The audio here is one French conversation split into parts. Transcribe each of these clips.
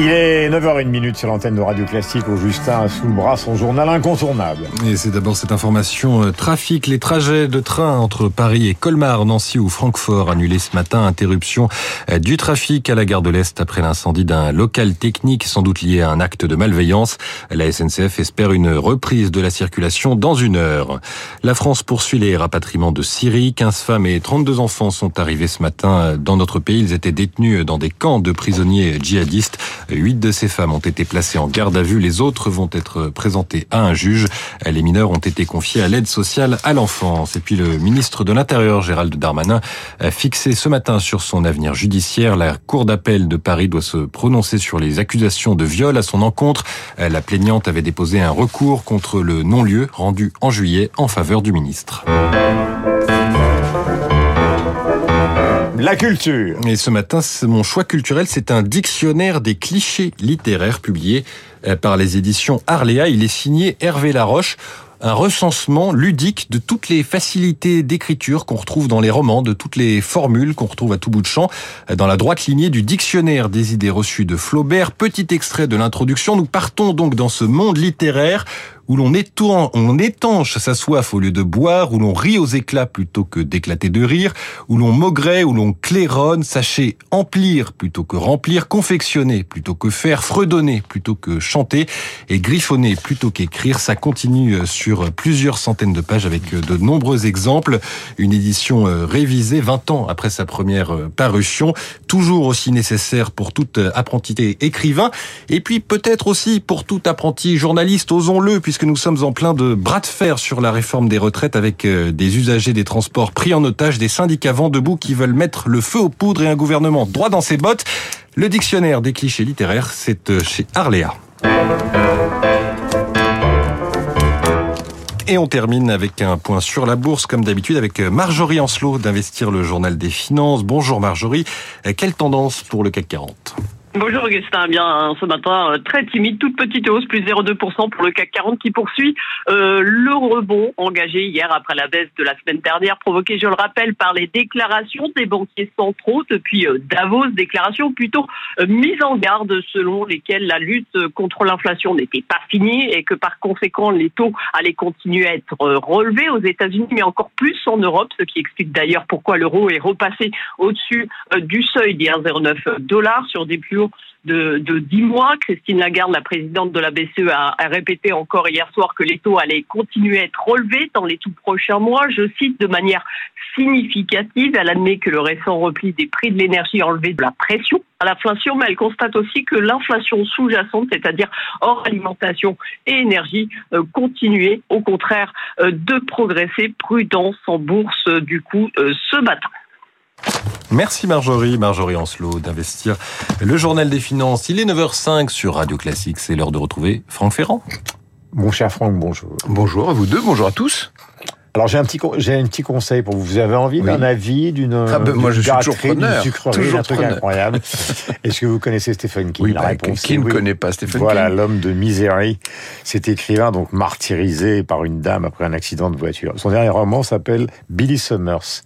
Il est 9h01 sur l'antenne de Radio Classique au Justin sous le bras son journal incontournable. Et c'est d'abord cette information euh, trafic. Les trajets de train entre Paris et Colmar, Nancy ou Francfort annulés ce matin. Interruption euh, du trafic à la gare de l'Est après l'incendie d'un local technique sans doute lié à un acte de malveillance. La SNCF espère une reprise de la circulation dans une heure. La France poursuit les rapatriements de Syrie. 15 femmes et 32 enfants sont arrivés ce matin euh, dans notre pays. Ils étaient détenus dans des camps de prisonniers djihadistes. Huit de ces femmes ont été placées en garde à vue. Les autres vont être présentées à un juge. Les mineurs ont été confiés à l'aide sociale à l'enfance. Et puis le ministre de l'Intérieur, Gérald Darmanin, a fixé ce matin sur son avenir judiciaire. La Cour d'appel de Paris doit se prononcer sur les accusations de viol à son encontre. La plaignante avait déposé un recours contre le non-lieu rendu en juillet en faveur du ministre. La culture. Et ce matin, mon choix culturel, c'est un dictionnaire des clichés littéraires publié euh, par les éditions Arléa. Il est signé Hervé Laroche un recensement ludique de toutes les facilités d'écriture qu'on retrouve dans les romans, de toutes les formules qu'on retrouve à tout bout de champ, euh, dans la droite lignée du dictionnaire des idées reçues de Flaubert. Petit extrait de l'introduction. Nous partons donc dans ce monde littéraire où l'on on étanche sa soif au lieu de boire, où l'on rit aux éclats plutôt que d'éclater de rire, où l'on maugrait, où l'on claironne, sachez emplir plutôt que remplir, confectionner plutôt que faire, fredonner plutôt que chanter, et griffonner plutôt qu'écrire. Ça continue euh, sur plusieurs centaines de pages avec euh, de nombreux exemples. Une édition euh, révisée 20 ans après sa première parution, toujours aussi nécessaire pour tout apprenti écrivain, et puis peut-être aussi pour tout apprenti journaliste, osons-le, puisque que nous sommes en plein de bras de fer sur la réforme des retraites avec euh, des usagers des transports pris en otage, des syndicats vent debout qui veulent mettre le feu aux poudres et un gouvernement droit dans ses bottes. Le dictionnaire des clichés littéraires, c'est euh, chez Arléa. Et on termine avec un point sur la bourse, comme d'habitude, avec euh, Marjorie Ancelot d'Investir le Journal des Finances. Bonjour Marjorie. Quelle tendance pour le CAC 40 Bonjour Augustin, bien ce matin euh, très timide, toute petite hausse, plus 0,2% pour le CAC 40 qui poursuit euh, le rebond engagé hier après la baisse de la semaine dernière, provoqué, je le rappelle, par les déclarations des banquiers centraux depuis euh, Davos, déclarations plutôt mises en garde selon lesquelles la lutte contre l'inflation n'était pas finie et que par conséquent les taux allaient continuer à être relevés aux États-Unis, mais encore plus en Europe, ce qui explique d'ailleurs pourquoi l'euro est repassé au-dessus du seuil des 1,09 dollars sur des plus de, de 10 mois. Christine Lagarde, la présidente de la BCE, a, répété encore hier soir que les taux allaient continuer à être relevés dans les tout prochains mois. Je cite de manière significative. Elle admet que le récent repli des prix de l'énergie a enlevé de la pression à l'inflation, mais elle constate aussi que l'inflation sous-jacente, c'est-à-dire hors alimentation et énergie, euh, continuait au contraire euh, de progresser. Prudence en bourse, euh, du coup, ce matin. Merci Marjorie, Marjorie Ancelot d'investir le journal des finances. Il est 9h05 sur Radio Classique, c'est l'heure de retrouver Franck Ferrand. Mon cher Franck, bonjour. Bonjour à vous deux, bonjour à tous. Alors j'ai un petit j'ai un petit conseil pour vous. Vous avez envie d'un avis d'une ah ben, moi je suis toujours preneur, sucrerie, un truc incroyable. Est-ce que vous connaissez Stephen King oui, La bah, réponse Qui ne connaît pas Stephen King Voilà l'homme de Misery. Cet écrivain donc martyrisé par une dame après un accident de voiture. Son dernier roman s'appelle Billy Summers.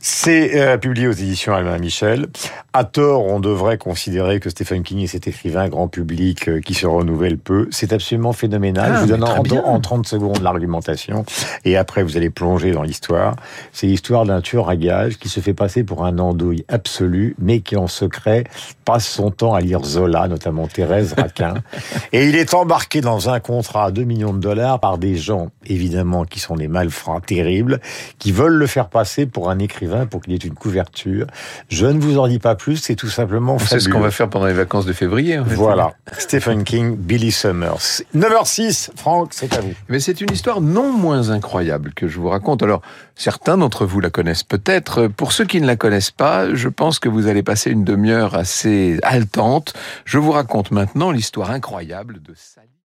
C'est euh, publié aux éditions Albin Michel. À tort, on devrait considérer que Stephen King est cet écrivain grand public euh, qui se renouvelle peu. C'est absolument phénoménal. Ah, Je vous donne en, 30 secondes l'argumentation et après vous allez plonger dans l'histoire. C'est l'histoire d'un tueur à gages qui se fait passer pour un andouille absolu, mais qui en secret passe son temps à lire Zola, notamment Thérèse Raquin. et il est embarqué dans un contrat à 2 millions de dollars par des gens, évidemment, qui sont des malfrats terribles, qui veulent le faire passer pour un écrivain pour qu'il y ait une couverture. Je ne vous en dis pas plus, c'est tout simplement C'est ce qu'on va faire pendant les vacances de février. Voilà. Stephen King, Billy Summers. 9h06, Franck, c'est à vous. Mais c'est une histoire non moins incroyable que je vous raconte. Alors, certains d'entre vous la connaissent peut-être. Pour ceux qui ne la connaissent pas, je pense que vous allez passer une demi-heure assez haletante. Je vous raconte maintenant l'histoire incroyable de Sally.